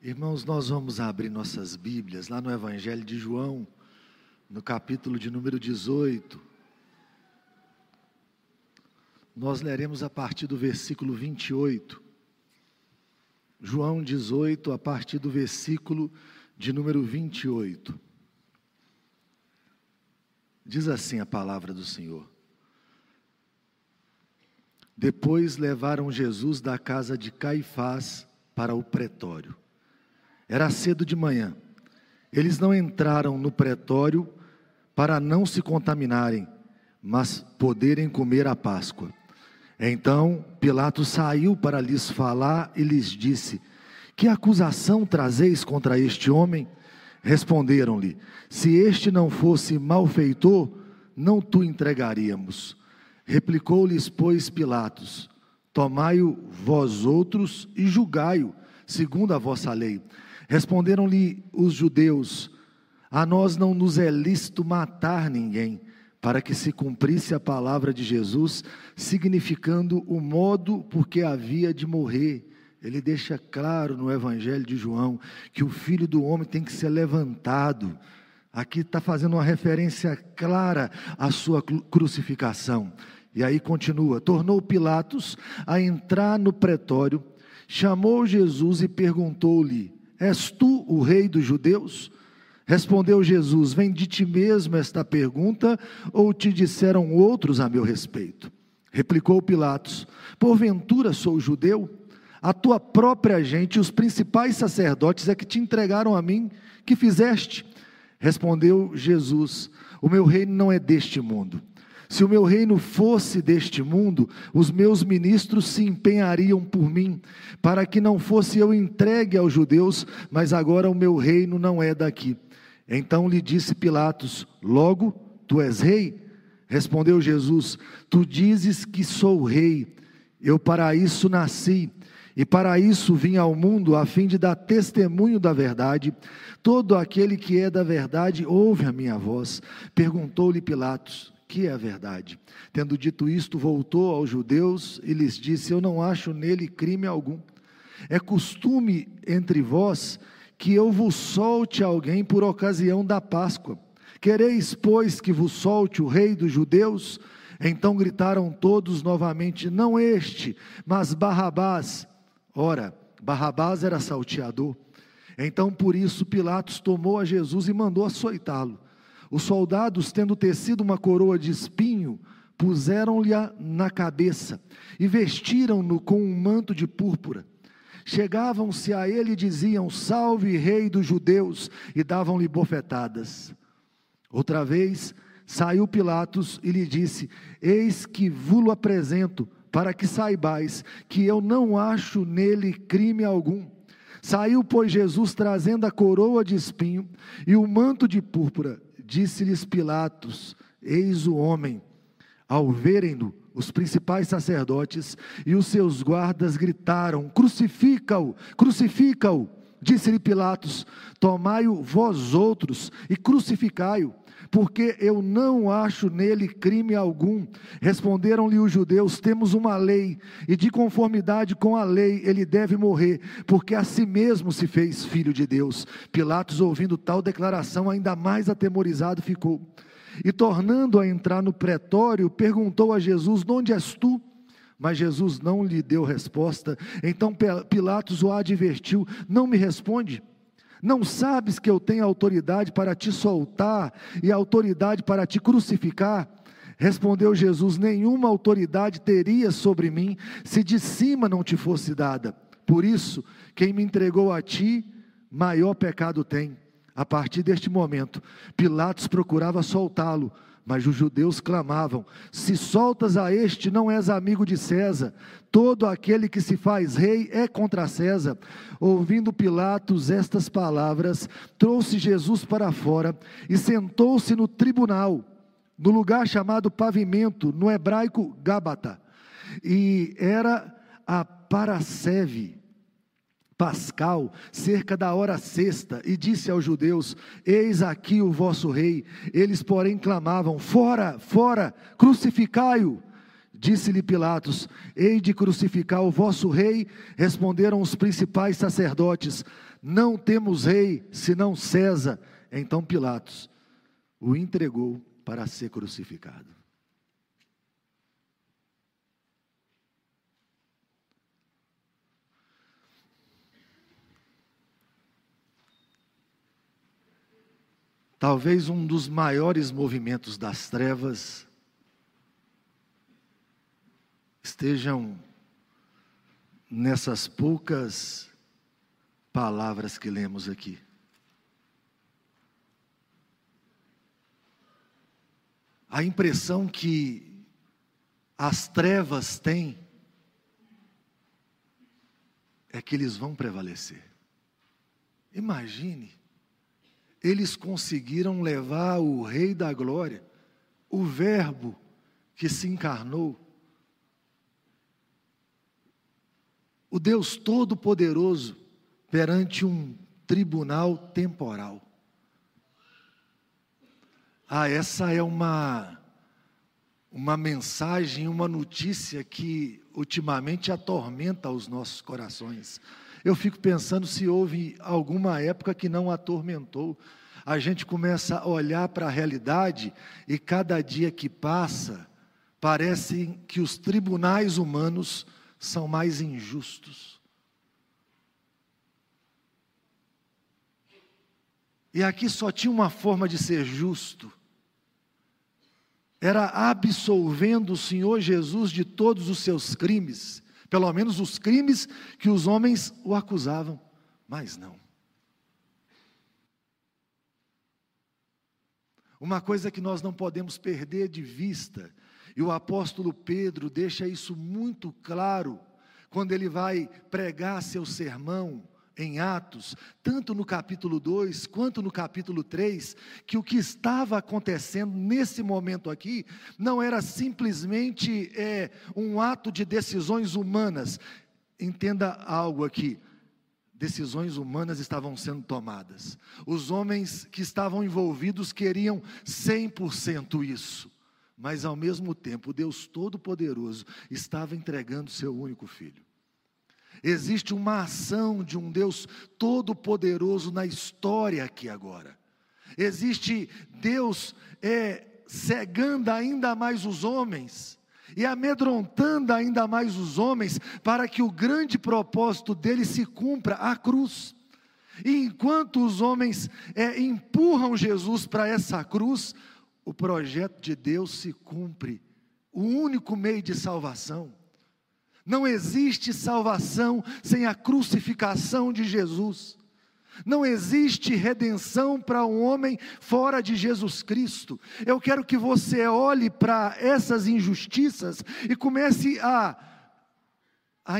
Irmãos, nós vamos abrir nossas Bíblias lá no Evangelho de João, no capítulo de número 18. Nós leremos a partir do versículo 28. João 18, a partir do versículo de número 28. Diz assim a palavra do Senhor. Depois levaram Jesus da casa de Caifás para o pretório. Era cedo de manhã. Eles não entraram no pretório para não se contaminarem, mas poderem comer a Páscoa. Então Pilatos saiu para lhes falar e lhes disse: Que acusação trazeis contra este homem? Responderam-lhe: Se este não fosse malfeitor, não tu entregaríamos. Replicou-lhes, pois, Pilatos: Tomai-o vós outros e julgai-o, segundo a vossa lei. Responderam-lhe os judeus: A nós não nos é lícito matar ninguém, para que se cumprisse a palavra de Jesus, significando o modo por que havia de morrer. Ele deixa claro no Evangelho de João que o filho do homem tem que ser levantado. Aqui está fazendo uma referência clara à sua crucificação. E aí continua: tornou Pilatos a entrar no pretório, chamou Jesus e perguntou-lhe: És tu o rei dos judeus? Respondeu Jesus: Vem de ti mesmo esta pergunta, ou te disseram outros a meu respeito? Replicou Pilatos: Porventura sou judeu? A tua própria gente, os principais sacerdotes, é que te entregaram a mim, que fizeste? Respondeu Jesus: O meu reino não é deste mundo. Se o meu reino fosse deste mundo, os meus ministros se empenhariam por mim, para que não fosse eu entregue aos judeus, mas agora o meu reino não é daqui. Então lhe disse Pilatos: Logo, tu és rei? Respondeu Jesus: Tu dizes que sou rei. Eu para isso nasci, e para isso vim ao mundo, a fim de dar testemunho da verdade. Todo aquele que é da verdade ouve a minha voz. Perguntou-lhe Pilatos: que é a verdade. Tendo dito isto, voltou aos judeus e lhes disse: Eu não acho nele crime algum. É costume entre vós que eu vos solte alguém por ocasião da Páscoa. Quereis, pois, que vos solte o rei dos judeus? Então gritaram todos novamente: Não este, mas Barrabás. Ora, Barrabás era salteador. Então por isso Pilatos tomou a Jesus e mandou açoitá-lo. Os soldados, tendo tecido uma coroa de espinho, puseram-lhe na cabeça e vestiram-no com um manto de púrpura. Chegavam-se a ele e diziam: Salve, Rei dos Judeus, e davam-lhe bofetadas. Outra vez saiu Pilatos e lhe disse: Eis que vulo apresento, para que saibais que eu não acho nele crime algum. Saiu, pois, Jesus trazendo a coroa de espinho e o manto de púrpura Disse-lhes Pilatos: Eis o homem. Ao verem-no, os principais sacerdotes e os seus guardas gritaram: Crucifica-o, crucifica-o. Disse-lhe Pilatos: Tomai-o vós outros e crucificai-o, porque eu não acho nele crime algum. Responderam-lhe os judeus: Temos uma lei, e de conformidade com a lei ele deve morrer, porque a si mesmo se fez filho de Deus. Pilatos, ouvindo tal declaração, ainda mais atemorizado ficou. E tornando a entrar no pretório, perguntou a Jesus: Onde és tu? Mas Jesus não lhe deu resposta. Então Pilatos o advertiu: Não me responde. Não sabes que eu tenho autoridade para te soltar e autoridade para te crucificar? Respondeu Jesus: Nenhuma autoridade teria sobre mim se de cima não te fosse dada. Por isso, quem me entregou a ti, maior pecado tem. A partir deste momento, Pilatos procurava soltá-lo, mas os judeus clamavam: Se soltas a este, não és amigo de César. Todo aquele que se faz rei é contra César. Ouvindo Pilatos estas palavras, trouxe Jesus para fora e sentou-se no tribunal, no lugar chamado pavimento, no hebraico Gábata. E era a Paraceve pascal, cerca da hora sexta, e disse aos judeus: Eis aqui o vosso rei. Eles, porém, clamavam: Fora, fora, crucificai-o. Disse-lhe Pilatos: Hei de crucificar o vosso rei. Responderam os principais sacerdotes: Não temos rei senão César. Então Pilatos o entregou para ser crucificado. Talvez um dos maiores movimentos das trevas estejam nessas poucas palavras que lemos aqui. A impressão que as trevas têm é que eles vão prevalecer. Imagine eles conseguiram levar o Rei da Glória, o Verbo que se encarnou, o Deus Todo-Poderoso, perante um tribunal temporal. Ah, essa é uma, uma mensagem, uma notícia que ultimamente atormenta os nossos corações. Eu fico pensando se houve alguma época que não atormentou. A gente começa a olhar para a realidade e cada dia que passa, parece que os tribunais humanos são mais injustos. E aqui só tinha uma forma de ser justo. Era absolvendo o Senhor Jesus de todos os seus crimes pelo menos os crimes que os homens o acusavam, mas não. Uma coisa que nós não podemos perder de vista, e o apóstolo Pedro deixa isso muito claro, quando ele vai pregar seu sermão, em Atos, tanto no capítulo 2 quanto no capítulo 3, que o que estava acontecendo nesse momento aqui não era simplesmente é, um ato de decisões humanas. Entenda algo aqui. Decisões humanas estavam sendo tomadas. Os homens que estavam envolvidos queriam 100% isso. Mas ao mesmo tempo, Deus Todo-Poderoso estava entregando seu único filho. Existe uma ação de um Deus todo-poderoso na história aqui agora. Existe Deus é, cegando ainda mais os homens e amedrontando ainda mais os homens para que o grande propósito dele se cumpra a cruz. E enquanto os homens é, empurram Jesus para essa cruz, o projeto de Deus se cumpre, o único meio de salvação. Não existe salvação sem a crucificação de Jesus. Não existe redenção para um homem fora de Jesus Cristo. Eu quero que você olhe para essas injustiças e comece a, a,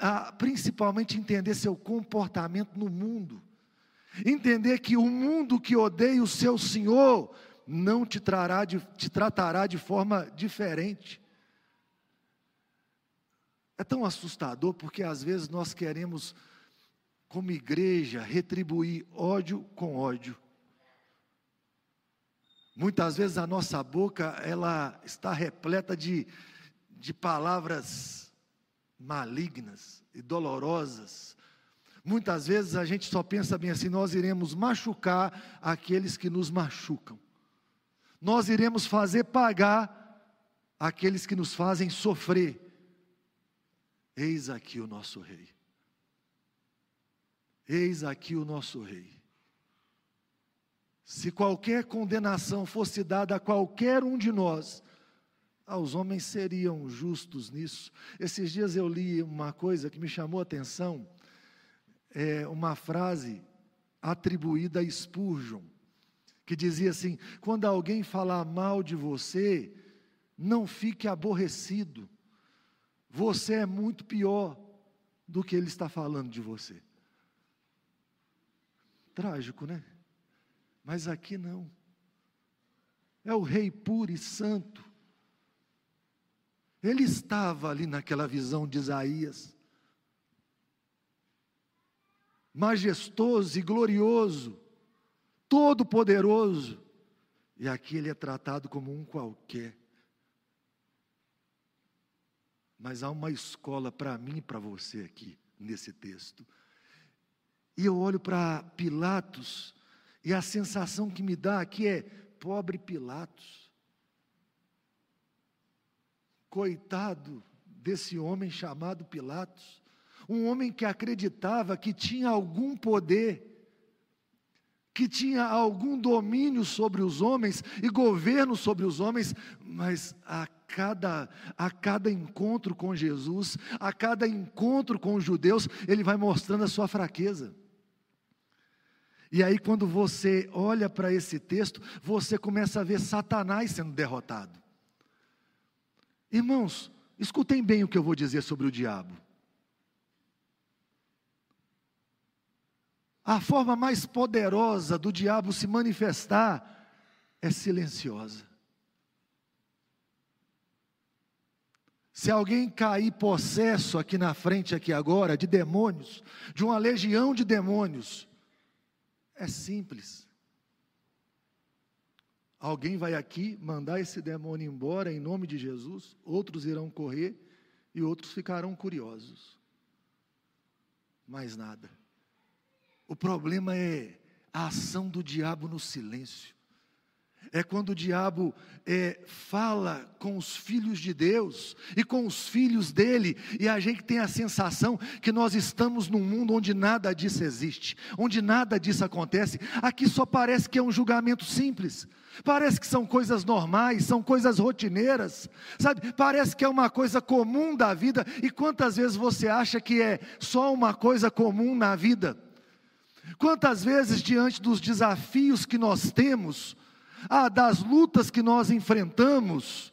a, principalmente entender seu comportamento no mundo. Entender que o mundo que odeia o seu Senhor não te, trará de, te tratará de forma diferente. É tão assustador porque às vezes nós queremos, como igreja, retribuir ódio com ódio. Muitas vezes a nossa boca ela está repleta de, de palavras malignas e dolorosas. Muitas vezes a gente só pensa bem assim: nós iremos machucar aqueles que nos machucam, nós iremos fazer pagar aqueles que nos fazem sofrer. Eis aqui o nosso rei. Eis aqui o nosso rei. Se qualquer condenação fosse dada a qualquer um de nós, ah, os homens seriam justos nisso. Esses dias eu li uma coisa que me chamou a atenção, é uma frase atribuída a Spurgeon, que dizia assim: quando alguém falar mal de você, não fique aborrecido, você é muito pior do que ele está falando de você. Trágico, né? Mas aqui não. É o rei puro e santo. Ele estava ali naquela visão de Isaías. Majestoso e glorioso, todo-poderoso. E aqui ele é tratado como um qualquer Mas há uma escola para mim e para você aqui, nesse texto. E eu olho para Pilatos, e a sensação que me dá aqui é: pobre Pilatos. Coitado desse homem chamado Pilatos, um homem que acreditava que tinha algum poder, que tinha algum domínio sobre os homens e governo sobre os homens, mas a cada, a cada encontro com Jesus, a cada encontro com os judeus, ele vai mostrando a sua fraqueza. E aí, quando você olha para esse texto, você começa a ver Satanás sendo derrotado. Irmãos, escutem bem o que eu vou dizer sobre o diabo. A forma mais poderosa do diabo se manifestar é silenciosa. Se alguém cair possesso aqui na frente, aqui agora, de demônios, de uma legião de demônios, é simples. Alguém vai aqui mandar esse demônio embora em nome de Jesus, outros irão correr e outros ficarão curiosos. Mais nada. O problema é a ação do diabo no silêncio. É quando o diabo é, fala com os filhos de Deus e com os filhos dele, e a gente tem a sensação que nós estamos num mundo onde nada disso existe, onde nada disso acontece. Aqui só parece que é um julgamento simples, parece que são coisas normais, são coisas rotineiras, sabe? Parece que é uma coisa comum da vida, e quantas vezes você acha que é só uma coisa comum na vida? Quantas vezes, diante dos desafios que nós temos, ah, das lutas que nós enfrentamos,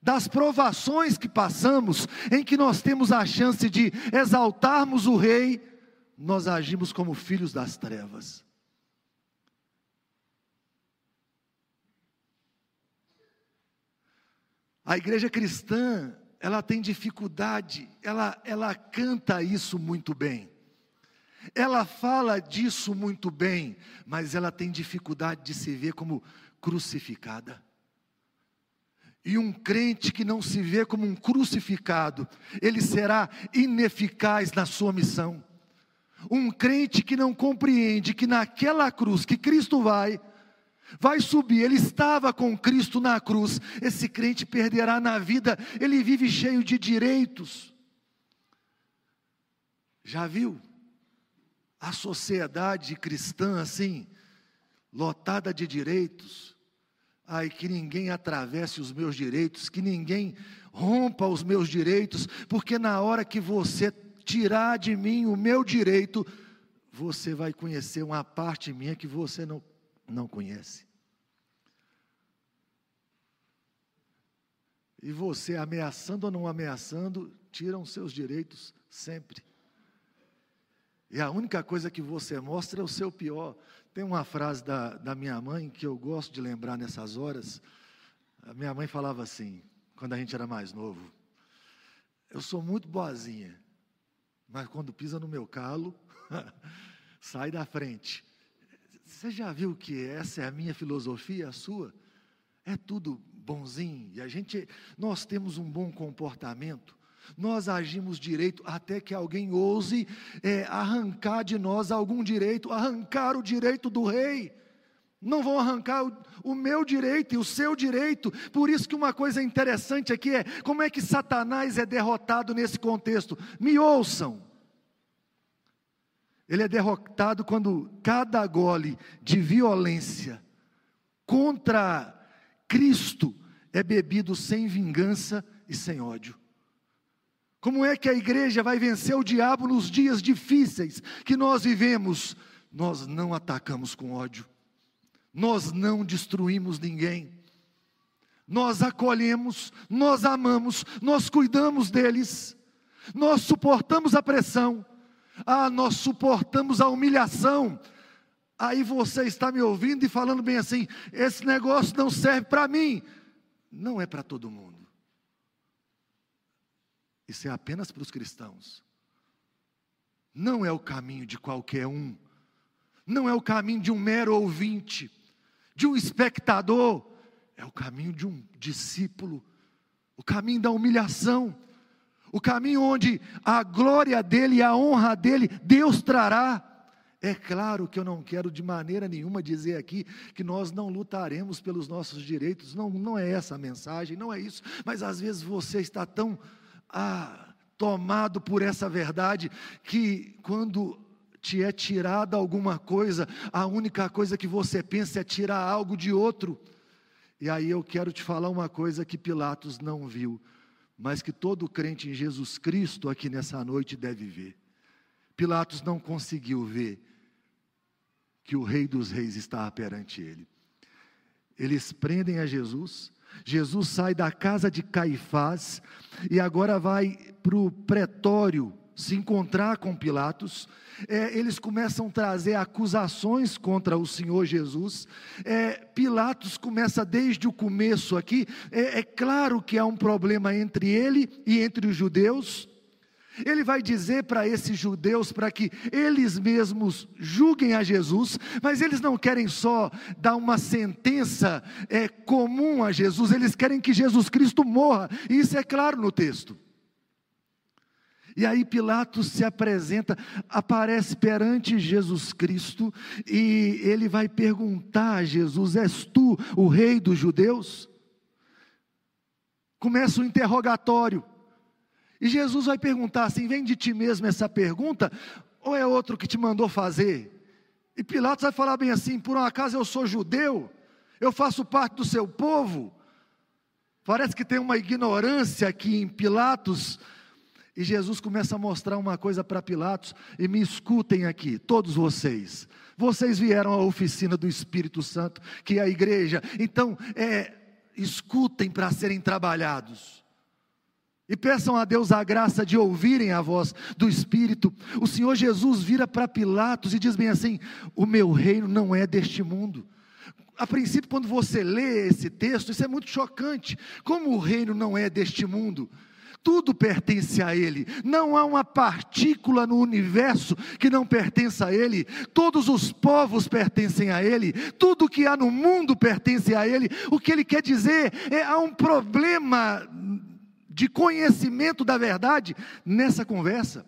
das provações que passamos, em que nós temos a chance de exaltarmos o Rei, nós agimos como filhos das trevas. A igreja cristã, ela tem dificuldade, ela, ela canta isso muito bem. Ela fala disso muito bem, mas ela tem dificuldade de se ver como crucificada. E um crente que não se vê como um crucificado, ele será ineficaz na sua missão. Um crente que não compreende que naquela cruz que Cristo vai, vai subir, ele estava com Cristo na cruz, esse crente perderá na vida, ele vive cheio de direitos. Já viu? A sociedade cristã assim, lotada de direitos. Ai, que ninguém atravesse os meus direitos, que ninguém rompa os meus direitos, porque na hora que você tirar de mim o meu direito, você vai conhecer uma parte minha que você não, não conhece. E você, ameaçando ou não ameaçando, tiram seus direitos sempre. E a única coisa que você mostra é o seu pior. Tem uma frase da, da minha mãe que eu gosto de lembrar nessas horas. A minha mãe falava assim, quando a gente era mais novo: Eu sou muito boazinha, mas quando pisa no meu calo, sai da frente. Você já viu que essa é a minha filosofia, a sua? É tudo bonzinho e a gente, nós temos um bom comportamento nós agimos direito até que alguém ouse é, arrancar de nós algum direito, arrancar o direito do rei. Não vão arrancar o, o, meu direito e o seu direito. Por isso que uma coisa interessante aqui é como é que Satanás é derrotado nesse contexto. Me ouçam. Ele é derrotado quando cada gole de violência contra Cristo é bebido sem vingança e sem ódio. Como é que a igreja vai vencer o diabo nos dias difíceis que nós vivemos? Nós não atacamos com ódio, nós não destruímos ninguém, nós acolhemos, nós amamos, nós cuidamos deles, nós suportamos a pressão, ah, nós suportamos a humilhação. Aí você está me ouvindo e falando bem assim: esse negócio não serve para mim, não é para todo mundo. Isso é apenas para os cristãos. Não é o caminho de qualquer um. Não é o caminho de um mero ouvinte, de um espectador. É o caminho de um discípulo. O caminho da humilhação. o caminho onde a glória dele e a honra dele Deus trará. É claro que eu não quero de maneira nenhuma dizer aqui que nós não lutaremos pelos nossos direitos, não, não é essa a mensagem, não é isso, mas às vezes você está tão ah, tomado por essa verdade que quando te é tirada alguma coisa, a única coisa que você pensa é tirar algo de outro. E aí eu quero te falar uma coisa que Pilatos não viu, mas que todo crente em Jesus Cristo aqui nessa noite deve ver. Pilatos não conseguiu ver que o Rei dos Reis estava perante ele. Eles prendem a Jesus, Jesus sai da casa de Caifás e agora vai para o pretório se encontrar com Pilatos, é, eles começam a trazer acusações contra o Senhor Jesus. É, Pilatos começa desde o começo aqui. É, é claro que há um problema entre ele e entre os judeus. Ele vai dizer para esses judeus para que eles mesmos julguem a Jesus, mas eles não querem só dar uma sentença é, comum a Jesus, eles querem que Jesus Cristo morra, e isso é claro no texto. E aí Pilatos se apresenta, aparece perante Jesus Cristo e ele vai perguntar a Jesus: És tu o rei dos judeus? Começa o interrogatório. E Jesus vai perguntar assim: vem de ti mesmo essa pergunta, ou é outro que te mandou fazer? E Pilatos vai falar bem assim: por um acaso eu sou judeu, eu faço parte do seu povo. Parece que tem uma ignorância aqui em Pilatos e Jesus começa a mostrar uma coisa para Pilatos, e me escutem aqui, todos vocês. Vocês vieram à oficina do Espírito Santo, que é a igreja, então, é, escutem para serem trabalhados. E peçam a Deus a graça de ouvirem a voz do Espírito. O Senhor Jesus vira para Pilatos e diz bem assim: O meu reino não é deste mundo. A princípio, quando você lê esse texto, isso é muito chocante. Como o reino não é deste mundo? tudo pertence a Ele, não há uma partícula no universo que não pertença a Ele, todos os povos pertencem a Ele, tudo que há no mundo pertence a Ele. O que Ele quer dizer é há um problema de conhecimento da verdade nessa conversa.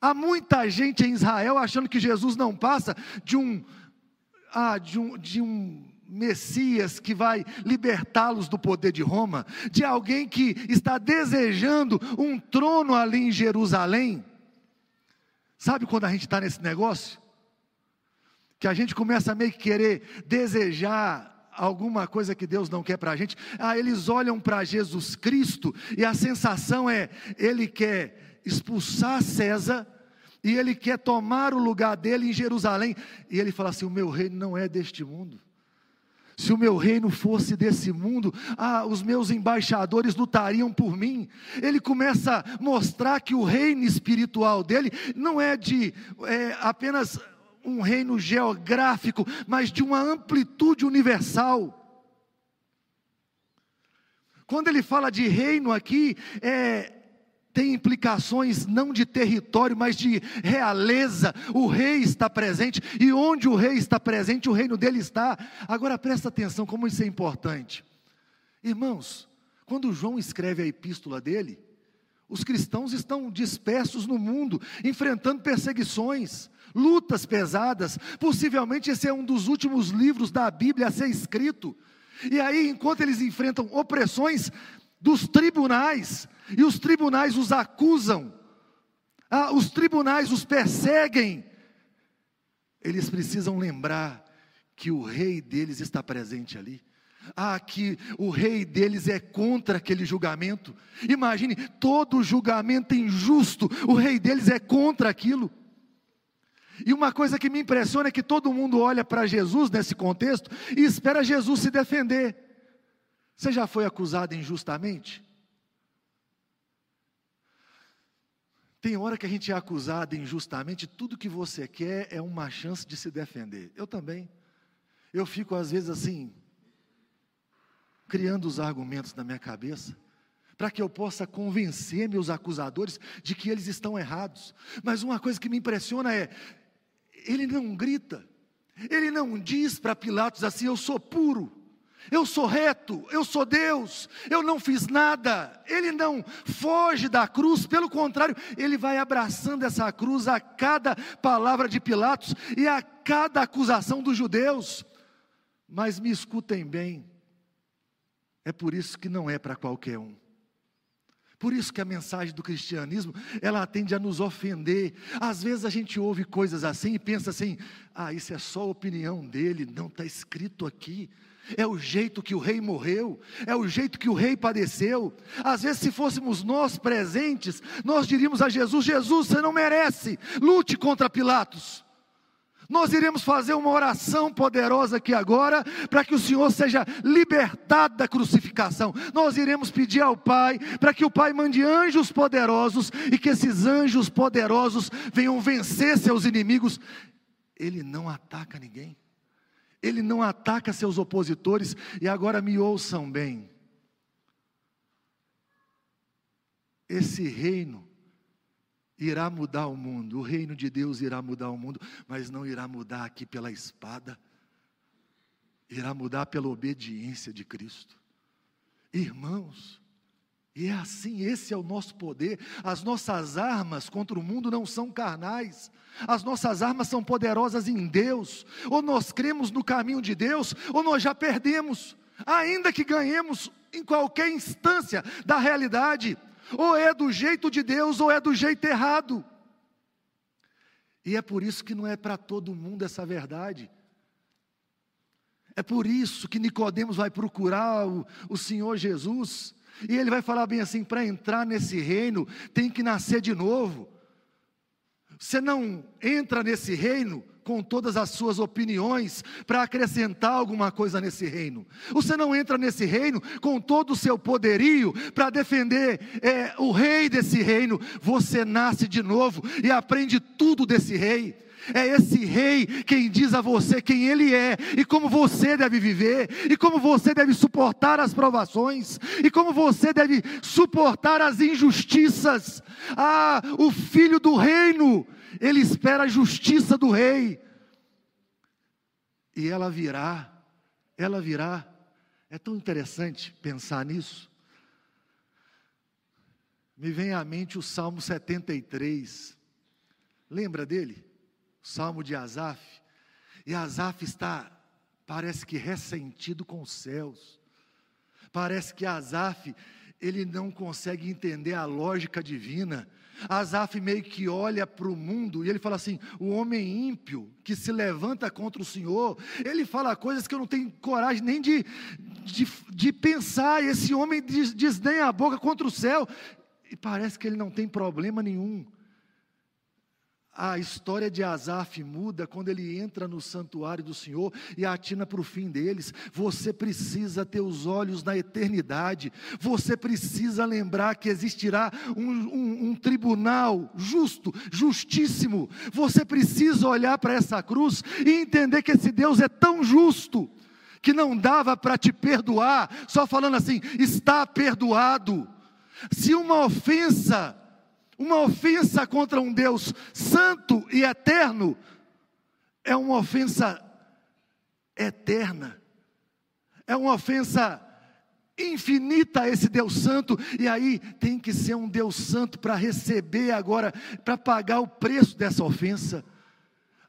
Há muita gente em Israel achando que Jesus não passa de um, ah, de um, de um Messias que vai libertá-los do poder de Roma, de alguém que está desejando um trono ali em Jerusalém. Sabe quando a gente está nesse negócio? Que a gente começa a meio que querer desejar alguma coisa que Deus não quer para a gente. Ah, eles olham para Jesus Cristo e a sensação é: ele quer expulsar César e ele quer tomar o lugar dele em Jerusalém. E ele fala assim: o meu reino não é deste mundo. Se o meu reino fosse desse mundo, ah, os meus embaixadores lutariam por mim. Ele começa a mostrar que o reino espiritual dele não é de é, apenas um reino geográfico, mas de uma amplitude universal. Quando ele fala de reino aqui, é, tem implicações não de território, mas de realeza. O rei está presente, e onde o rei está presente, o reino dele está. Agora presta atenção como isso é importante. Irmãos, quando João escreve a epístola dele, os cristãos estão dispersos no mundo, enfrentando perseguições, lutas pesadas. Possivelmente esse é um dos últimos livros da Bíblia a ser escrito. E aí, enquanto eles enfrentam opressões dos tribunais, e os tribunais os acusam, ah, os tribunais os perseguem, eles precisam lembrar que o rei deles está presente ali. Ah, que o rei deles é contra aquele julgamento. Imagine, todo julgamento injusto, o rei deles é contra aquilo. E uma coisa que me impressiona é que todo mundo olha para Jesus nesse contexto e espera Jesus se defender. Você já foi acusado injustamente? Tem hora que a gente é acusado injustamente, tudo que você quer é uma chance de se defender. Eu também. Eu fico às vezes assim, criando os argumentos na minha cabeça, para que eu possa convencer meus acusadores de que eles estão errados. Mas uma coisa que me impressiona é, ele não grita, ele não diz para Pilatos assim: eu sou puro. Eu sou reto, eu sou Deus, eu não fiz nada. Ele não foge da cruz, pelo contrário, ele vai abraçando essa cruz a cada palavra de Pilatos e a cada acusação dos judeus. Mas me escutem bem, é por isso que não é para qualquer um. Por isso que a mensagem do cristianismo, ela tende a nos ofender. Às vezes a gente ouve coisas assim e pensa assim: ah, isso é só a opinião dele, não está escrito aqui. É o jeito que o rei morreu, é o jeito que o rei padeceu. Às vezes, se fôssemos nós presentes, nós diríamos a Jesus: Jesus, você não merece, lute contra Pilatos. Nós iremos fazer uma oração poderosa aqui agora, para que o Senhor seja libertado da crucificação. Nós iremos pedir ao Pai, para que o Pai mande anjos poderosos e que esses anjos poderosos venham vencer seus inimigos. Ele não ataca ninguém, ele não ataca seus opositores, e agora me ouçam bem. Esse reino irá mudar o mundo, o reino de Deus irá mudar o mundo, mas não irá mudar aqui pela espada, irá mudar pela obediência de Cristo. Irmãos, e é assim, esse é o nosso poder. As nossas armas contra o mundo não são carnais, as nossas armas são poderosas em Deus. Ou nós cremos no caminho de Deus, ou nós já perdemos, ainda que ganhemos em qualquer instância da realidade ou é do jeito de Deus ou é do jeito errado. E é por isso que não é para todo mundo essa verdade. É por isso que Nicodemos vai procurar o, o Senhor Jesus, e ele vai falar bem assim: para entrar nesse reino tem que nascer de novo. Você não entra nesse reino com todas as suas opiniões para acrescentar alguma coisa nesse reino. Você não entra nesse reino com todo o seu poderio para defender é, o rei desse reino. Você nasce de novo e aprende tudo desse rei. É esse rei quem diz a você quem ele é e como você deve viver, e como você deve suportar as provações, e como você deve suportar as injustiças. Ah, o filho do reino ele espera a justiça do rei. E ela virá, ela virá. É tão interessante pensar nisso. Me vem à mente o Salmo 73. Lembra dele? O Salmo de Asaf. E Asaf está, parece que ressentido com os céus. Parece que Asaf, ele não consegue entender a lógica divina. Asaf meio que olha para o mundo e ele fala assim: o homem ímpio que se levanta contra o Senhor, ele fala coisas que eu não tenho coragem nem de, de, de pensar. Esse homem desdenha a boca contra o céu, e parece que ele não tem problema nenhum a história de Asaf muda quando ele entra no santuário do Senhor e atina para o fim deles. Você precisa ter os olhos na eternidade, você precisa lembrar que existirá um, um, um tribunal justo, justíssimo. Você precisa olhar para essa cruz e entender que esse Deus é tão justo que não dava para te perdoar, só falando assim, está perdoado. Se uma ofensa uma ofensa contra um Deus santo e eterno é uma ofensa eterna, é uma ofensa infinita a esse Deus Santo, e aí tem que ser um Deus Santo para receber agora, para pagar o preço dessa ofensa.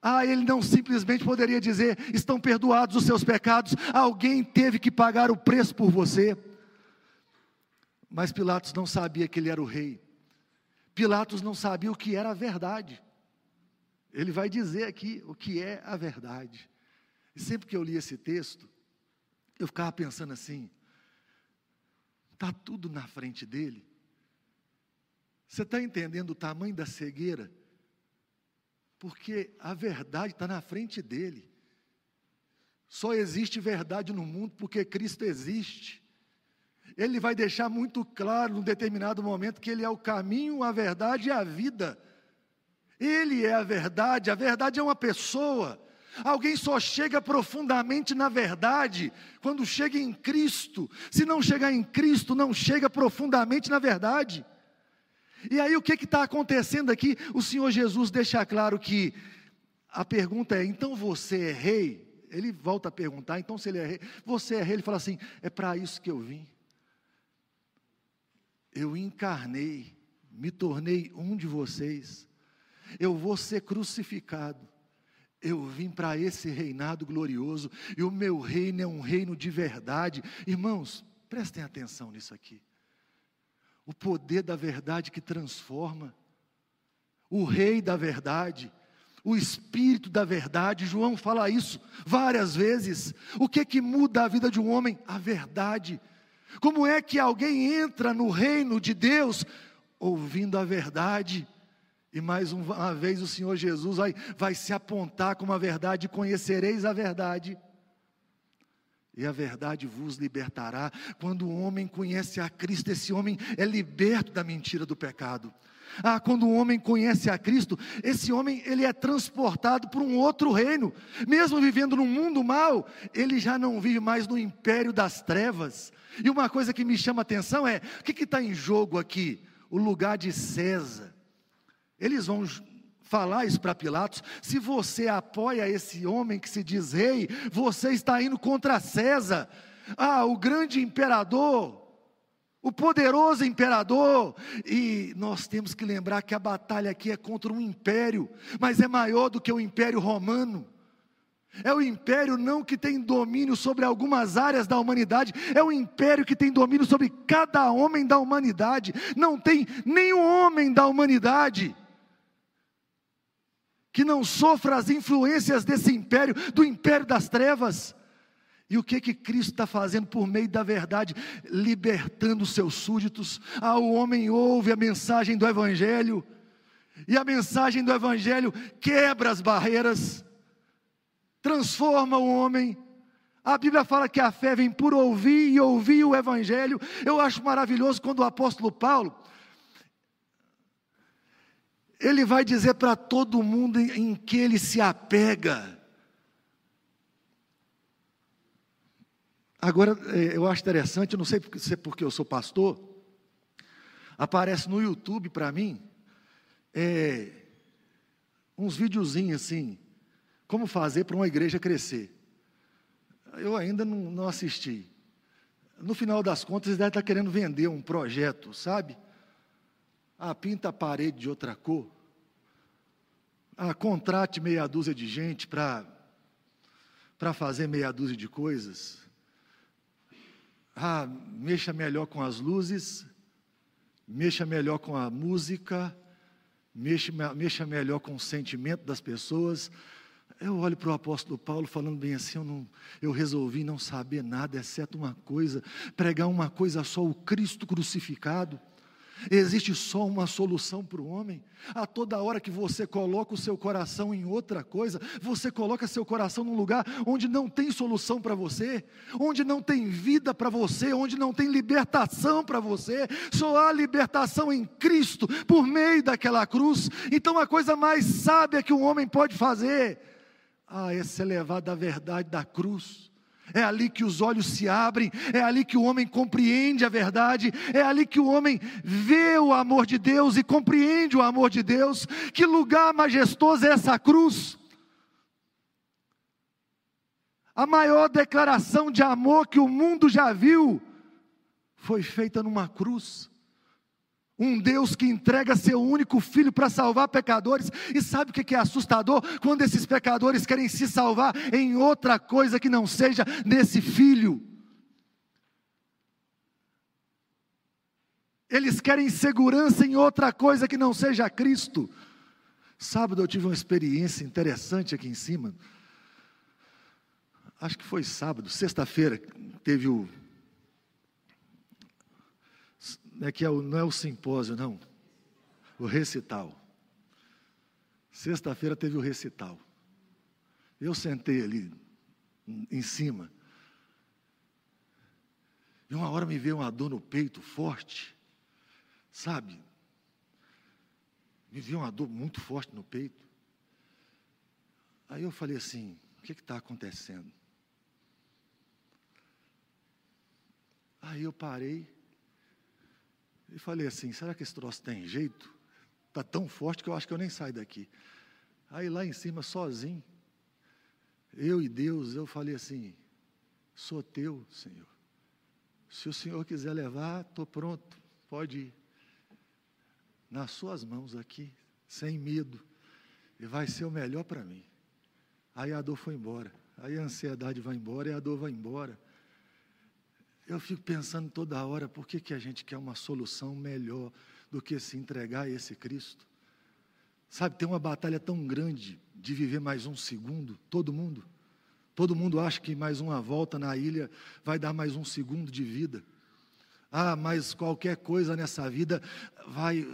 Ah, ele não simplesmente poderia dizer: estão perdoados os seus pecados, alguém teve que pagar o preço por você. Mas Pilatos não sabia que ele era o rei. Pilatos não sabia o que era a verdade. Ele vai dizer aqui o que é a verdade. E sempre que eu li esse texto, eu ficava pensando assim: está tudo na frente dele. Você está entendendo o tamanho da cegueira? Porque a verdade está na frente dele. Só existe verdade no mundo porque Cristo existe ele vai deixar muito claro num determinado momento que ele é o caminho, a verdade e a vida. Ele é a verdade, a verdade é uma pessoa. Alguém só chega profundamente na verdade quando chega em Cristo. Se não chegar em Cristo, não chega profundamente na verdade. E aí o que está acontecendo aqui? O Senhor Jesus deixa claro que a pergunta é: então você é rei? Ele volta a perguntar, então se ele é rei, você é rei, ele fala assim: é para isso que eu vim. Eu encarnei, me tornei um de vocês, eu vou ser crucificado. Eu vim para esse reinado glorioso, e o meu reino é um reino de verdade. Irmãos, prestem atenção nisso aqui. O poder da verdade que transforma, o rei da verdade, o espírito da verdade. João fala isso várias vezes. O que que muda a vida de um homem? A verdade. Como é que alguém entra no reino de Deus ouvindo a verdade? E mais uma vez o Senhor Jesus vai, vai se apontar como a verdade, conhecereis a verdade. E a verdade vos libertará. Quando o homem conhece a Cristo, esse homem é liberto da mentira do pecado. Ah, quando o homem conhece a Cristo, esse homem ele é transportado para um outro reino. Mesmo vivendo num mundo mal, ele já não vive mais no império das trevas. E uma coisa que me chama a atenção é: o que está em jogo aqui? O lugar de César. Eles vão falar isso para Pilatos: se você apoia esse homem que se diz rei, você está indo contra César. Ah, o grande imperador, o poderoso imperador, e nós temos que lembrar que a batalha aqui é contra um império, mas é maior do que o império romano. É o império não que tem domínio sobre algumas áreas da humanidade, é o império que tem domínio sobre cada homem da humanidade. Não tem nenhum homem da humanidade que não sofra as influências desse império, do império das trevas. E o que que Cristo está fazendo por meio da verdade? Libertando os seus súditos. Ah, o homem ouve a mensagem do Evangelho, e a mensagem do Evangelho quebra as barreiras, transforma o homem. A Bíblia fala que a fé vem por ouvir e ouvir o Evangelho. Eu acho maravilhoso quando o apóstolo Paulo, ele vai dizer para todo mundo em que ele se apega. Agora, é, eu acho interessante, não sei se é porque eu sou pastor, aparece no YouTube para mim é, uns videozinhos assim, como fazer para uma igreja crescer. Eu ainda não, não assisti. No final das contas, eles devem estar querendo vender um projeto, sabe? Ah, pinta a parede de outra cor. Ah, contrate meia dúzia de gente para fazer meia dúzia de coisas. Ah, mexa melhor com as luzes, mexa melhor com a música, mexa, mexa melhor com o sentimento das pessoas. Eu olho para o apóstolo Paulo falando bem assim, eu, não, eu resolvi não saber nada, exceto uma coisa, pregar uma coisa só, o Cristo crucificado. Existe só uma solução para o homem. A toda hora que você coloca o seu coração em outra coisa, você coloca seu coração num lugar onde não tem solução para você, onde não tem vida para você, onde não tem libertação para você. Só há libertação em Cristo por meio daquela cruz. Então a coisa mais sábia que um homem pode fazer ah, é se elevar da verdade da cruz é ali que os olhos se abrem, é ali que o homem compreende a verdade, é ali que o homem vê o amor de Deus e compreende o amor de Deus. Que lugar majestoso é essa cruz! A maior declaração de amor que o mundo já viu foi feita numa cruz. Um Deus que entrega seu único filho para salvar pecadores, e sabe o que é assustador? Quando esses pecadores querem se salvar em outra coisa que não seja nesse filho. Eles querem segurança em outra coisa que não seja Cristo. Sábado eu tive uma experiência interessante aqui em cima. Acho que foi sábado, sexta-feira, teve o é que é o, não é o simpósio, não. O recital. Sexta-feira teve o recital. Eu sentei ali em cima. E uma hora me veio uma dor no peito forte. Sabe? Me veio uma dor muito forte no peito. Aí eu falei assim: o que está acontecendo? Aí eu parei e falei assim: será que esse troço tem jeito? Está tão forte que eu acho que eu nem saio daqui. Aí lá em cima, sozinho, eu e Deus, eu falei assim: sou teu, Senhor. Se o Senhor quiser levar, estou pronto, pode ir. Nas suas mãos aqui, sem medo, e vai ser o melhor para mim. Aí a dor foi embora, aí a ansiedade vai embora e a dor vai embora. Eu fico pensando toda hora, por que, que a gente quer uma solução melhor do que se entregar a esse Cristo? Sabe, tem uma batalha tão grande de viver mais um segundo, todo mundo. Todo mundo acha que mais uma volta na ilha vai dar mais um segundo de vida. Ah, mas qualquer coisa nessa vida vai,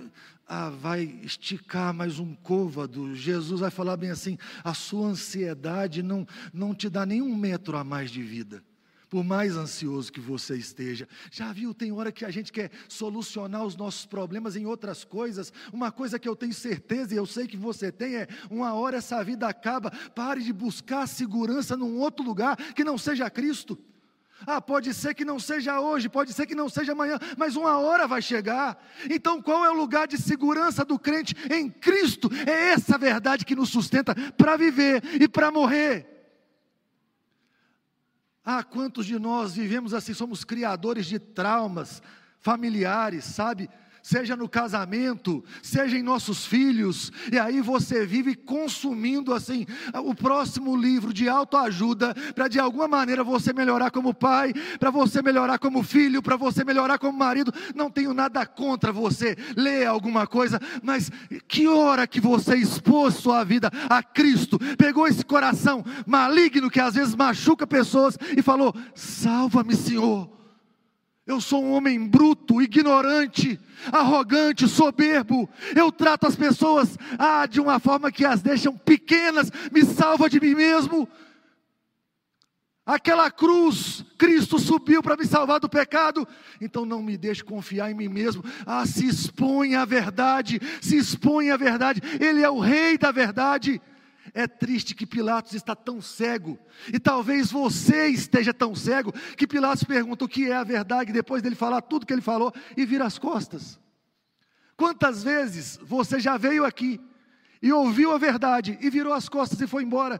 ah, vai esticar mais um côvado. Jesus vai falar bem assim: a sua ansiedade não, não te dá nem um metro a mais de vida por mais ansioso que você esteja. Já viu, tem hora que a gente quer solucionar os nossos problemas em outras coisas. Uma coisa que eu tenho certeza e eu sei que você tem é: uma hora essa vida acaba, pare de buscar segurança num outro lugar que não seja Cristo. Ah, pode ser que não seja hoje, pode ser que não seja amanhã, mas uma hora vai chegar. Então, qual é o lugar de segurança do crente em Cristo? É essa verdade que nos sustenta para viver e para morrer. Ah, quantos de nós vivemos assim, somos criadores de traumas familiares, sabe? Seja no casamento, seja em nossos filhos, e aí você vive consumindo assim o próximo livro de autoajuda para de alguma maneira você melhorar como pai, para você melhorar como filho, para você melhorar como marido. Não tenho nada contra você ler alguma coisa, mas que hora que você expôs sua vida a Cristo, pegou esse coração maligno que às vezes machuca pessoas e falou: Salva-me, Senhor. Eu sou um homem bruto, ignorante, arrogante, soberbo. Eu trato as pessoas ah, de uma forma que as deixam pequenas, me salva de mim mesmo. Aquela cruz, Cristo subiu para me salvar do pecado, então não me deixe confiar em mim mesmo. Ah, se expõe à verdade, se expõe à verdade, Ele é o Rei da verdade. É triste que Pilatos está tão cego, e talvez você esteja tão cego, que Pilatos pergunta o que é a verdade, depois dele falar tudo que ele falou, e vira as costas. Quantas vezes você já veio aqui e ouviu a verdade, e virou as costas e foi embora,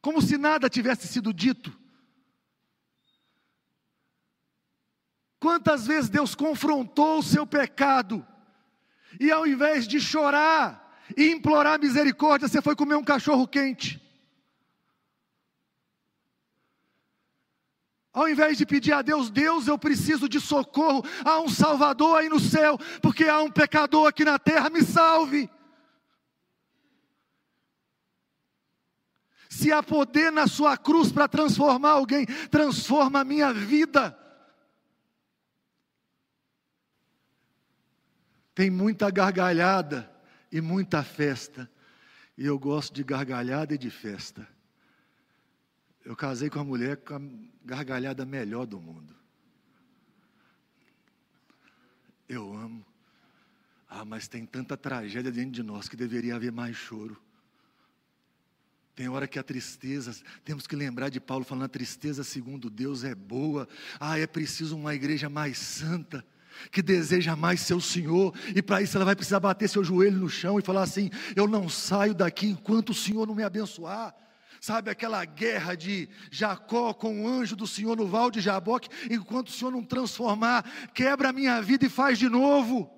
como se nada tivesse sido dito? Quantas vezes Deus confrontou o seu pecado, e ao invés de chorar, e implorar misericórdia, você foi comer um cachorro quente. Ao invés de pedir a Deus, Deus, eu preciso de socorro, há um Salvador aí no céu, porque há um pecador aqui na terra, me salve. Se há poder na sua cruz para transformar alguém, transforma a minha vida. Tem muita gargalhada, e muita festa. E eu gosto de gargalhada e de festa. Eu casei com a mulher com a gargalhada melhor do mundo. Eu amo. Ah, mas tem tanta tragédia dentro de nós que deveria haver mais choro. Tem hora que a tristeza, temos que lembrar de Paulo falando: a tristeza, segundo Deus, é boa. Ah, é preciso uma igreja mais santa que deseja mais seu Senhor, e para isso ela vai precisar bater seu joelho no chão e falar assim: Eu não saio daqui enquanto o Senhor não me abençoar. Sabe aquela guerra de Jacó com o anjo do Senhor no val de Jaboque, enquanto o Senhor não transformar, quebra a minha vida e faz de novo,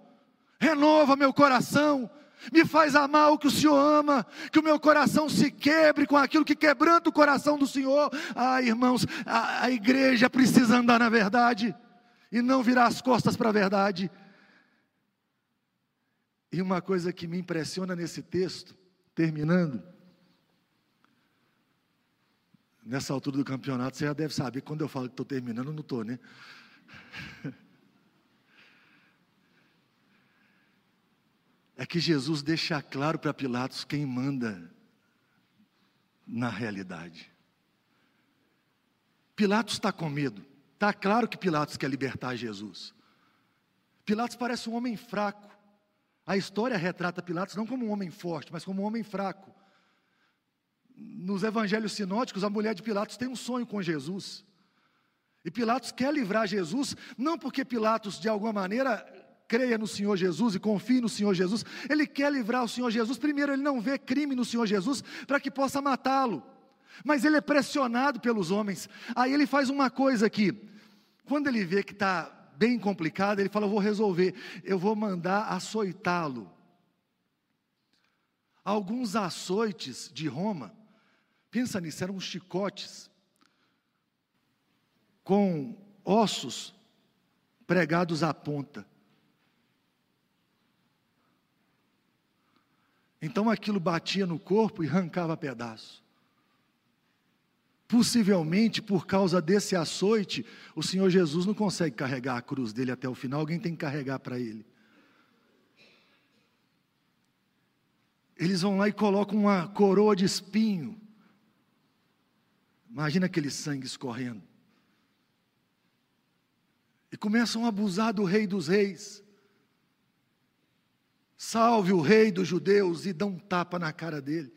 renova meu coração, me faz amar o que o Senhor ama, que o meu coração se quebre com aquilo que quebranta o coração do Senhor. Ah, irmãos, a, a igreja precisa andar na verdade e não virar as costas para a verdade. E uma coisa que me impressiona nesse texto, terminando, nessa altura do campeonato, você já deve saber, quando eu falo que estou terminando, não estou, né? É que Jesus deixa claro para Pilatos quem manda na realidade. Pilatos está com medo. Está claro que Pilatos quer libertar Jesus. Pilatos parece um homem fraco. A história retrata Pilatos não como um homem forte, mas como um homem fraco. Nos evangelhos sinóticos, a mulher de Pilatos tem um sonho com Jesus. E Pilatos quer livrar Jesus, não porque Pilatos, de alguma maneira, creia no Senhor Jesus e confie no Senhor Jesus. Ele quer livrar o Senhor Jesus. Primeiro, ele não vê crime no Senhor Jesus para que possa matá-lo. Mas ele é pressionado pelos homens. Aí ele faz uma coisa aqui. Quando ele vê que está bem complicado, ele fala: Eu vou resolver, eu vou mandar açoitá-lo. Alguns açoites de Roma, pensa nisso, eram chicotes com ossos pregados à ponta. Então aquilo batia no corpo e arrancava pedaço. Possivelmente, por causa desse açoite, o Senhor Jesus não consegue carregar a cruz dele até o final, alguém tem que carregar para ele. Eles vão lá e colocam uma coroa de espinho. Imagina aquele sangue escorrendo. E começam a abusar do rei dos reis. Salve o rei dos judeus e dão um tapa na cara dele.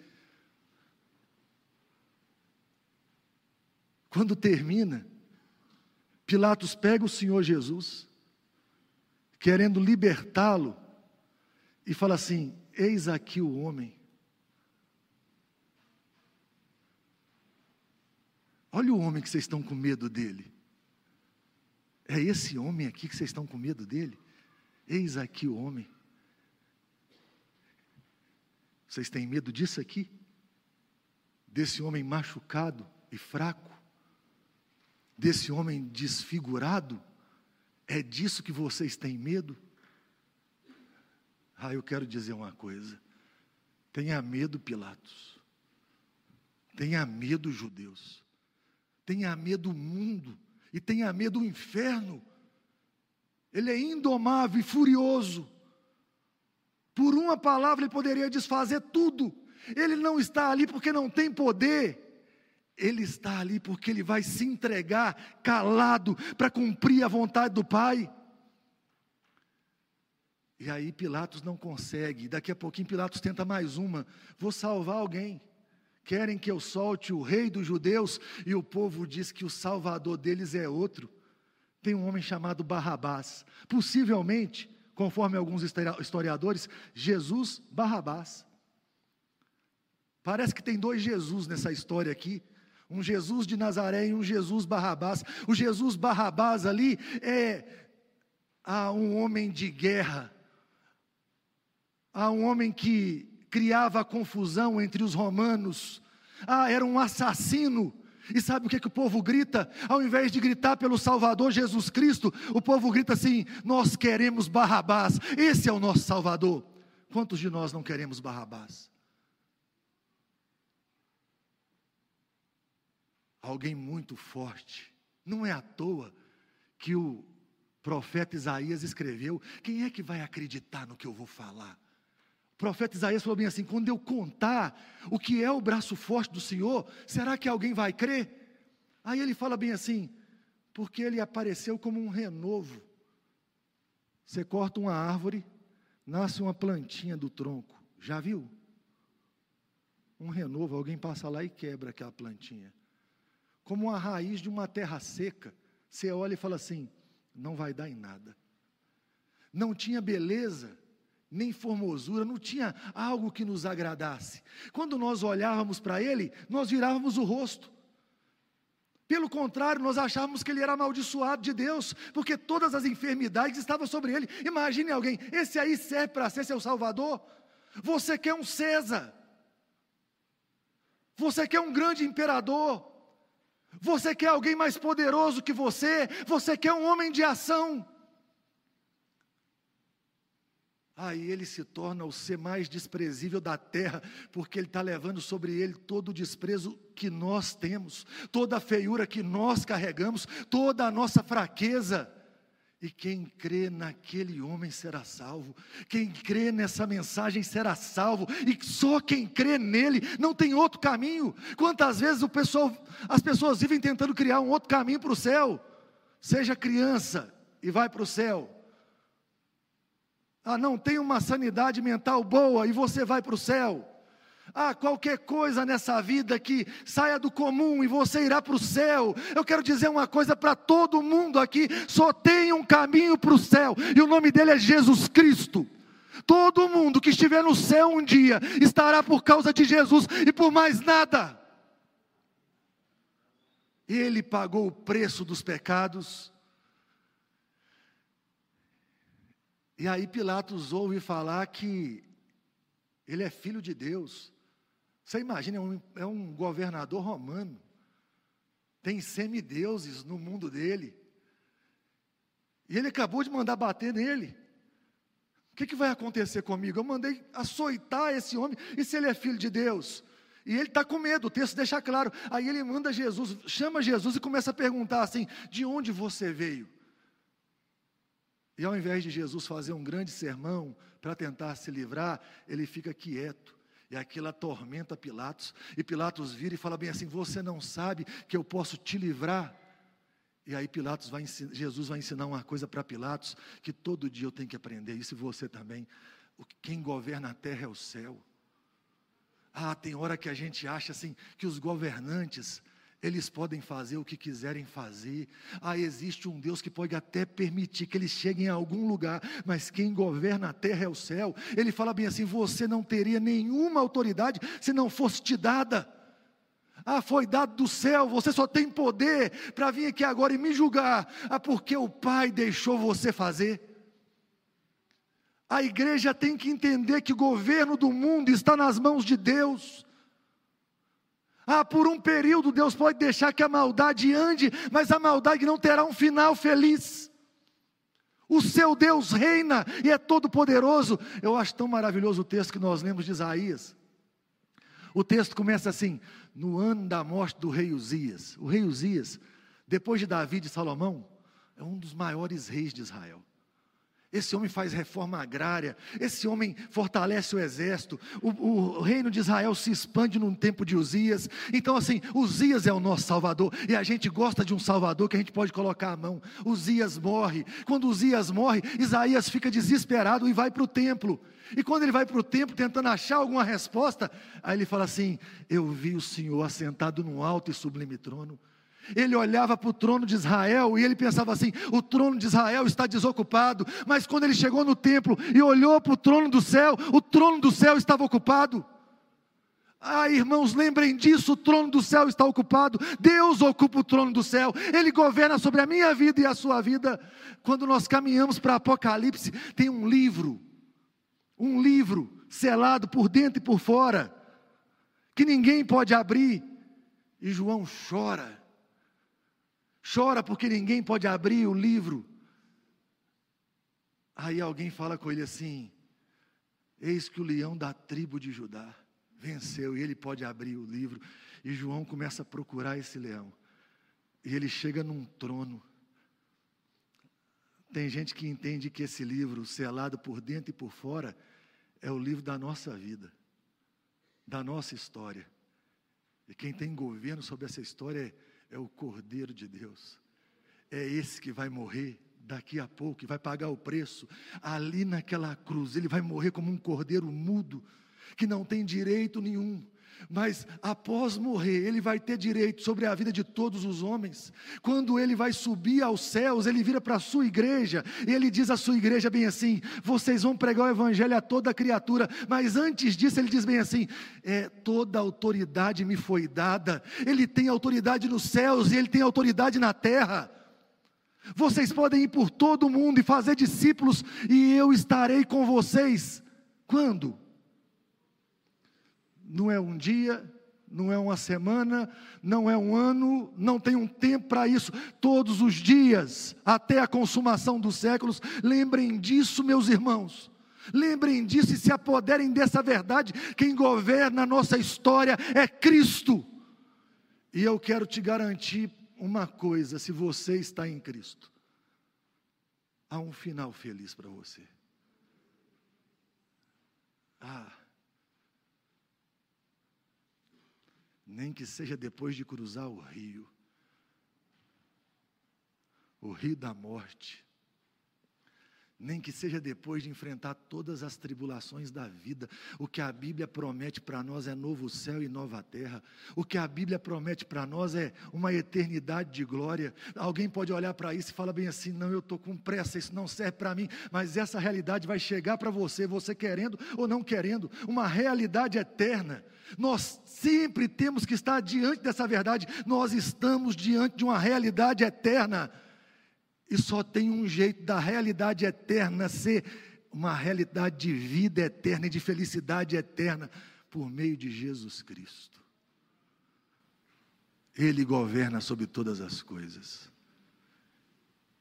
Quando termina, Pilatos pega o Senhor Jesus, querendo libertá-lo, e fala assim: Eis aqui o homem. Olha o homem que vocês estão com medo dele. É esse homem aqui que vocês estão com medo dele? Eis aqui o homem. Vocês têm medo disso aqui? Desse homem machucado e fraco? Desse homem desfigurado? É disso que vocês têm medo? Ah, eu quero dizer uma coisa. Tenha medo, Pilatos. Tenha medo, judeus. Tenha medo do mundo. E tenha medo do inferno. Ele é indomável e furioso. Por uma palavra ele poderia desfazer tudo. Ele não está ali porque não tem poder. Ele está ali porque ele vai se entregar calado para cumprir a vontade do Pai. E aí Pilatos não consegue. Daqui a pouquinho Pilatos tenta mais uma. Vou salvar alguém. Querem que eu solte o rei dos judeus e o povo diz que o salvador deles é outro. Tem um homem chamado Barrabás. Possivelmente, conforme alguns historiadores, Jesus Barrabás. Parece que tem dois Jesus nessa história aqui um Jesus de Nazaré e um Jesus Barrabás. O Jesus Barrabás ali é ah, um homem de guerra, ah, um homem que criava confusão entre os romanos, ah, era um assassino. E sabe o que, que o povo grita? Ao invés de gritar pelo Salvador Jesus Cristo, o povo grita assim: Nós queremos Barrabás, esse é o nosso Salvador. Quantos de nós não queremos Barrabás? Alguém muito forte. Não é à toa que o profeta Isaías escreveu: quem é que vai acreditar no que eu vou falar? O profeta Isaías falou bem assim: quando eu contar o que é o braço forte do Senhor, será que alguém vai crer? Aí ele fala bem assim: porque ele apareceu como um renovo. Você corta uma árvore, nasce uma plantinha do tronco, já viu? Um renovo, alguém passa lá e quebra aquela plantinha como a raiz de uma terra seca. Você olha e fala assim: não vai dar em nada. Não tinha beleza, nem formosura, não tinha algo que nos agradasse. Quando nós olhávamos para ele, nós virávamos o rosto. Pelo contrário, nós achávamos que ele era amaldiçoado de Deus, porque todas as enfermidades estavam sobre ele. Imagine alguém, esse aí serve para ser seu salvador. Você quer um César, você quer um grande imperador, você quer alguém mais poderoso que você? Você quer um homem de ação? Aí ele se torna o ser mais desprezível da terra, porque ele está levando sobre ele todo o desprezo que nós temos, toda a feiura que nós carregamos, toda a nossa fraqueza. E quem crê naquele homem será salvo. Quem crê nessa mensagem será salvo. E só quem crê nele não tem outro caminho. Quantas vezes pessoal, as pessoas vivem tentando criar um outro caminho para o céu? Seja criança e vai para o céu. Ah, não, tem uma sanidade mental boa e você vai para o céu. Ah, qualquer coisa nessa vida que saia do comum e você irá para o céu. Eu quero dizer uma coisa para todo mundo aqui: só tem um caminho para o céu, e o nome dele é Jesus Cristo. Todo mundo que estiver no céu um dia estará por causa de Jesus e por mais nada. Ele pagou o preço dos pecados. E aí Pilatos ouve falar que ele é filho de Deus. Você imagina, é um, é um governador romano. Tem semideuses no mundo dele. E ele acabou de mandar bater nele. O que, que vai acontecer comigo? Eu mandei açoitar esse homem, e se ele é filho de Deus? E ele está com medo, o texto deixa claro. Aí ele manda Jesus, chama Jesus e começa a perguntar assim: de onde você veio? E ao invés de Jesus fazer um grande sermão para tentar se livrar, ele fica quieto. E aquilo atormenta Pilatos. E Pilatos vira e fala bem assim: Você não sabe que eu posso te livrar? E aí Pilatos vai Jesus vai ensinar uma coisa para Pilatos que todo dia eu tenho que aprender, isso você também. Quem governa a terra é o céu. Ah, tem hora que a gente acha assim que os governantes eles podem fazer o que quiserem fazer. Ah, existe um Deus que pode até permitir que eles cheguem a algum lugar, mas quem governa a terra é o céu. Ele fala bem assim: você não teria nenhuma autoridade se não fosse te dada. Ah, foi dado do céu, você só tem poder para vir aqui agora e me julgar. Ah, porque o Pai deixou você fazer. A igreja tem que entender que o governo do mundo está nas mãos de Deus. Ah, por um período Deus pode deixar que a maldade ande, mas a maldade não terá um final feliz. O seu Deus reina e é todo poderoso. Eu acho tão maravilhoso o texto que nós lemos de Isaías. O texto começa assim: no ano da morte do rei Uzias. O rei Uzias, depois de Davi e Salomão, é um dos maiores reis de Israel. Esse homem faz reforma agrária, esse homem fortalece o exército, o, o, reino de Israel se expande num tempo de Uzias. Então, assim, Uzias é o nosso Salvador, e a gente gosta de um Salvador que a gente pode colocar a mão. Uzias morre, quando Uzias morre, Isaías fica desesperado e vai para o templo. E quando ele vai para o templo tentando achar alguma resposta, aí ele fala assim: Eu vi o Senhor assentado num alto e sublime trono ele olhava para o trono de Israel e ele pensava assim: o trono de Israel está desocupado. Mas quando ele chegou no templo e olhou para o trono do céu, o trono do céu estava ocupado. Ah, irmãos, lembrem disso: o trono do céu está ocupado. Deus ocupa o trono do céu. Ele governa sobre a minha vida e a sua vida. Quando nós caminhamos para Apocalipse, tem um livro, um livro selado por dentro e por fora, que ninguém pode abrir. E João chora chora porque ninguém pode abrir o livro. Aí alguém fala com ele assim: Eis que o leão da tribo de Judá venceu e ele pode abrir o livro. E João começa a procurar esse leão. E ele chega num trono. Tem gente que entende que esse livro, selado por dentro e por fora, é o livro da nossa vida, da nossa história. E quem tem governo sobre essa história é é o Cordeiro de Deus. É esse que vai morrer daqui a pouco, que vai pagar o preço. Ali naquela cruz, ele vai morrer como um cordeiro mudo, que não tem direito nenhum mas após morrer, ele vai ter direito sobre a vida de todos os homens. Quando ele vai subir aos céus, ele vira para a sua igreja e ele diz à sua igreja bem assim: vocês vão pregar o evangelho a toda criatura, mas antes disso ele diz bem assim: é, toda autoridade me foi dada, ele tem autoridade nos céus e ele tem autoridade na terra. Vocês podem ir por todo o mundo e fazer discípulos, e eu estarei com vocês. Quando? Não é um dia, não é uma semana, não é um ano, não tem um tempo para isso. Todos os dias, até a consumação dos séculos, lembrem disso, meus irmãos. Lembrem disso e se apoderem dessa verdade. Quem governa a nossa história é Cristo. E eu quero te garantir uma coisa: se você está em Cristo, há um final feliz para você. Ah, nem que seja depois de cruzar o rio o rio da morte. Nem que seja depois de enfrentar todas as tribulações da vida. O que a Bíblia promete para nós é novo céu e nova terra. O que a Bíblia promete para nós é uma eternidade de glória. Alguém pode olhar para isso e falar bem assim: não, eu estou com pressa, isso não serve para mim, mas essa realidade vai chegar para você, você querendo ou não querendo, uma realidade eterna. Nós sempre temos que estar diante dessa verdade, nós estamos diante de uma realidade eterna. E só tem um jeito da realidade eterna ser uma realidade de vida eterna e de felicidade eterna por meio de Jesus Cristo. Ele governa sobre todas as coisas.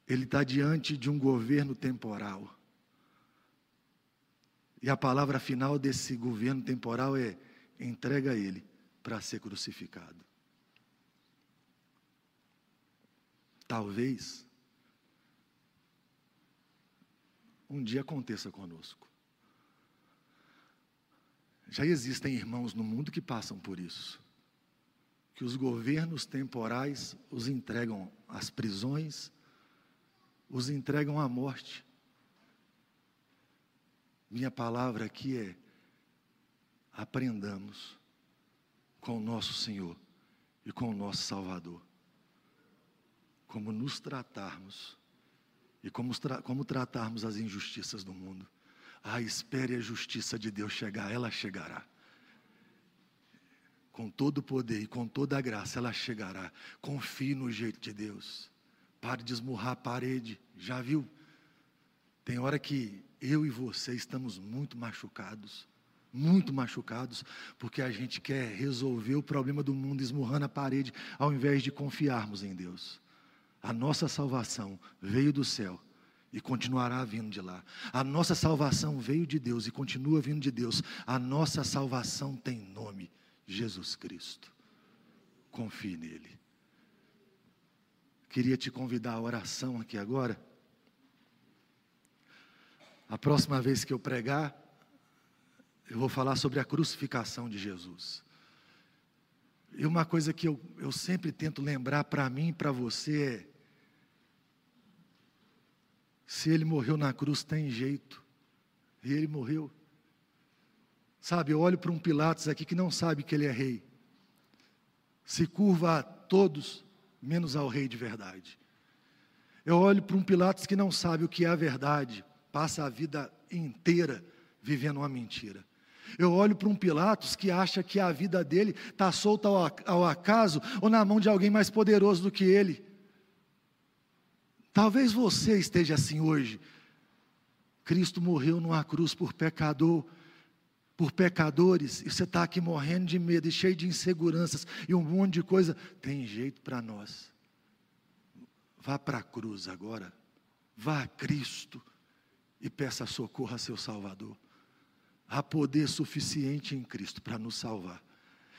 Ele está diante de um governo temporal. E a palavra final desse governo temporal é: entrega ele para ser crucificado. Talvez um dia aconteça conosco. Já existem irmãos no mundo que passam por isso. Que os governos temporais os entregam às prisões, os entregam à morte. Minha palavra aqui é: aprendamos com o nosso Senhor e com o nosso Salvador, como nos tratarmos e como, tra como tratarmos as injustiças do mundo. Ah, espere a justiça de Deus chegar, ela chegará. Com todo o poder e com toda a graça, ela chegará. Confie no jeito de Deus. Pare de esmurrar a parede. Já viu? Tem hora que eu e você estamos muito machucados. Muito machucados, porque a gente quer resolver o problema do mundo esmurrando a parede, ao invés de confiarmos em Deus. A nossa salvação veio do céu e continuará vindo de lá. A nossa salvação veio de Deus e continua vindo de Deus. A nossa salvação tem nome: Jesus Cristo. Confie nele. Queria te convidar à oração aqui agora. A próxima vez que eu pregar, eu vou falar sobre a crucificação de Jesus. E uma coisa que eu, eu sempre tento lembrar para mim e para você é: se ele morreu na cruz, tem jeito. E ele morreu. Sabe, eu olho para um Pilatos aqui que não sabe que ele é rei. Se curva a todos, menos ao rei de verdade. Eu olho para um Pilatos que não sabe o que é a verdade, passa a vida inteira vivendo uma mentira. Eu olho para um Pilatos que acha que a vida dele está solta ao acaso ou na mão de alguém mais poderoso do que ele. Talvez você esteja assim hoje. Cristo morreu numa cruz por pecador, por pecadores, e você está aqui morrendo de medo e cheio de inseguranças e um monte de coisa. Tem jeito para nós. Vá para a cruz agora. Vá a Cristo e peça socorro a seu Salvador. Há poder suficiente em Cristo para nos salvar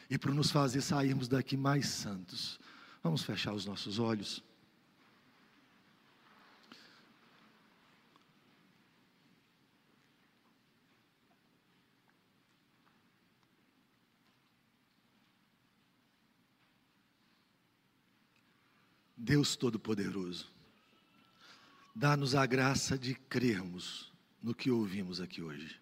e para nos fazer sairmos daqui mais santos. Vamos fechar os nossos olhos. Deus Todo-Poderoso, dá-nos a graça de crermos no que ouvimos aqui hoje,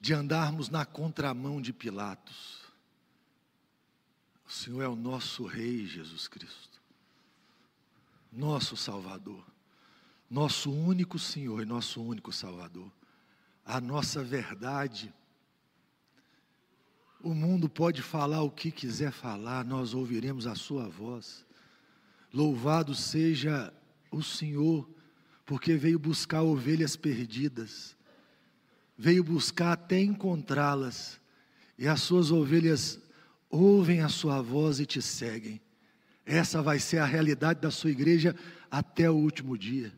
de andarmos na contramão de Pilatos. O Senhor é o nosso Rei Jesus Cristo, nosso Salvador, nosso único Senhor e nosso único Salvador, a nossa verdade o mundo pode falar o que quiser falar, nós ouviremos a Sua voz. Louvado seja o Senhor, porque veio buscar ovelhas perdidas, veio buscar até encontrá-las, e as Suas ovelhas ouvem a Sua voz e te seguem. Essa vai ser a realidade da sua igreja até o último dia.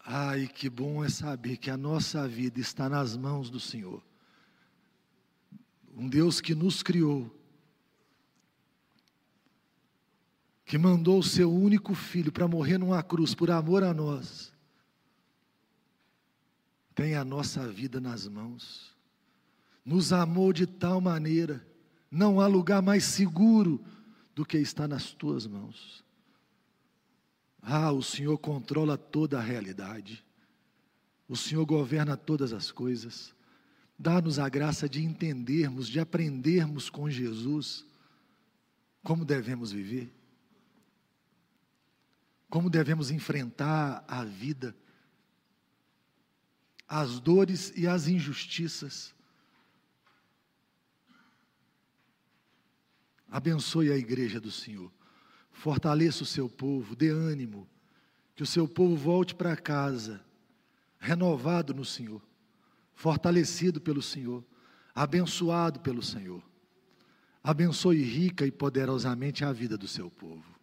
Ai, que bom é saber que a nossa vida está nas mãos do Senhor um Deus que nos criou, que mandou o seu único filho para morrer numa cruz por amor a nós, tem a nossa vida nas mãos, nos amou de tal maneira, não há lugar mais seguro do que estar nas tuas mãos. Ah, o Senhor controla toda a realidade. O Senhor governa todas as coisas. Dá-nos a graça de entendermos, de aprendermos com Jesus como devemos viver, como devemos enfrentar a vida, as dores e as injustiças. Abençoe a igreja do Senhor, fortaleça o seu povo, dê ânimo, que o seu povo volte para casa, renovado no Senhor, fortalecido pelo Senhor, abençoado pelo Senhor. Abençoe rica e poderosamente a vida do seu povo.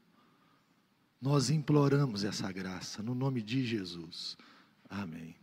Nós imploramos essa graça no nome de Jesus. Amém.